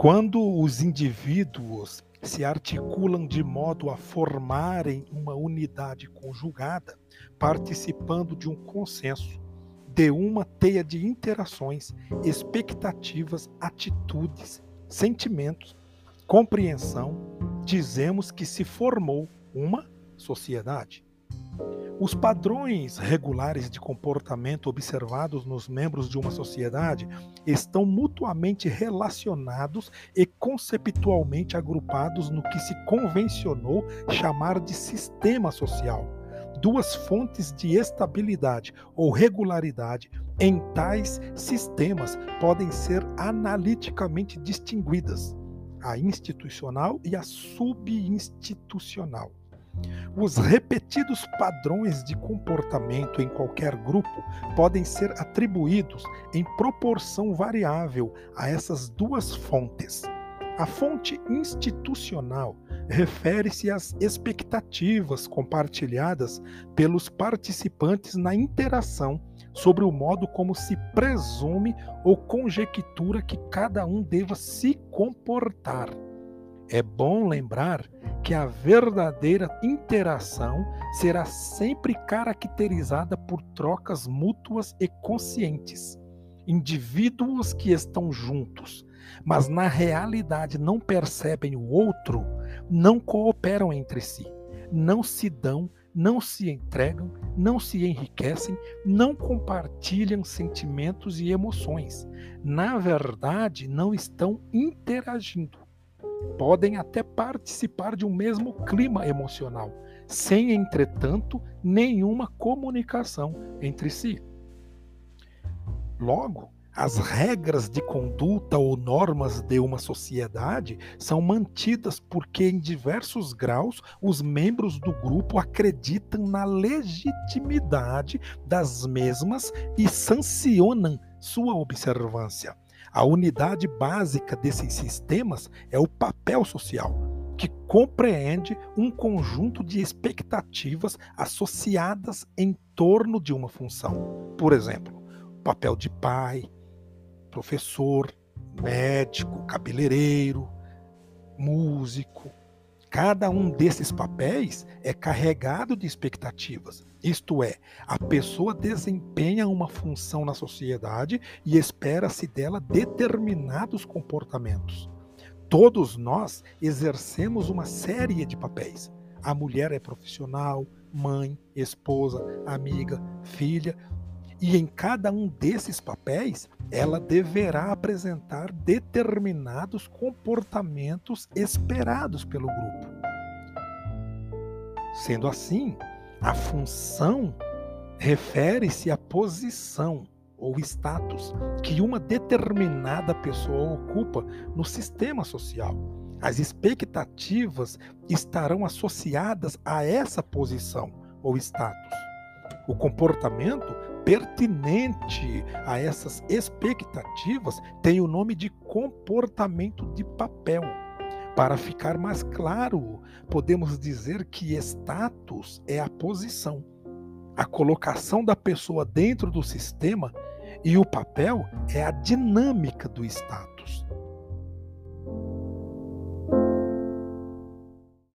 Quando os indivíduos se articulam de modo a formarem uma unidade conjugada, participando de um consenso, de uma teia de interações, expectativas, atitudes, sentimentos, compreensão, dizemos que se formou uma sociedade. Os padrões regulares de comportamento observados nos membros de uma sociedade estão mutuamente relacionados e conceptualmente agrupados no que se convencionou chamar de sistema social. Duas fontes de estabilidade ou regularidade em tais sistemas podem ser analiticamente distinguidas: a institucional e a subinstitucional. Os repetidos padrões de comportamento em qualquer grupo podem ser atribuídos em proporção variável a essas duas fontes. A fonte institucional refere-se às expectativas compartilhadas pelos participantes na interação sobre o modo como se presume ou conjectura que cada um deva se comportar. É bom lembrar que a verdadeira interação será sempre caracterizada por trocas mútuas e conscientes. Indivíduos que estão juntos, mas na realidade não percebem o outro, não cooperam entre si, não se dão, não se entregam, não se enriquecem, não compartilham sentimentos e emoções. Na verdade, não estão interagindo podem até participar de um mesmo clima emocional, sem, entretanto, nenhuma comunicação entre si. Logo, as regras de conduta ou normas de uma sociedade são mantidas porque, em diversos graus, os membros do grupo acreditam na legitimidade das mesmas e sancionam sua observância. A unidade básica desses sistemas é o papel social, que compreende um conjunto de expectativas associadas em torno de uma função. Por exemplo, papel de pai, professor, médico, cabeleireiro, músico, Cada um desses papéis é carregado de expectativas. Isto é, a pessoa desempenha uma função na sociedade e espera-se dela determinados comportamentos. Todos nós exercemos uma série de papéis. A mulher é profissional, mãe, esposa, amiga, filha, e em cada um desses papéis, ela deverá apresentar determinados comportamentos esperados pelo grupo. Sendo assim, a função refere-se à posição ou status que uma determinada pessoa ocupa no sistema social. As expectativas estarão associadas a essa posição ou status. O comportamento pertinente a essas expectativas tem o nome de comportamento de papel. Para ficar mais claro, podemos dizer que status é a posição, a colocação da pessoa dentro do sistema e o papel é a dinâmica do status.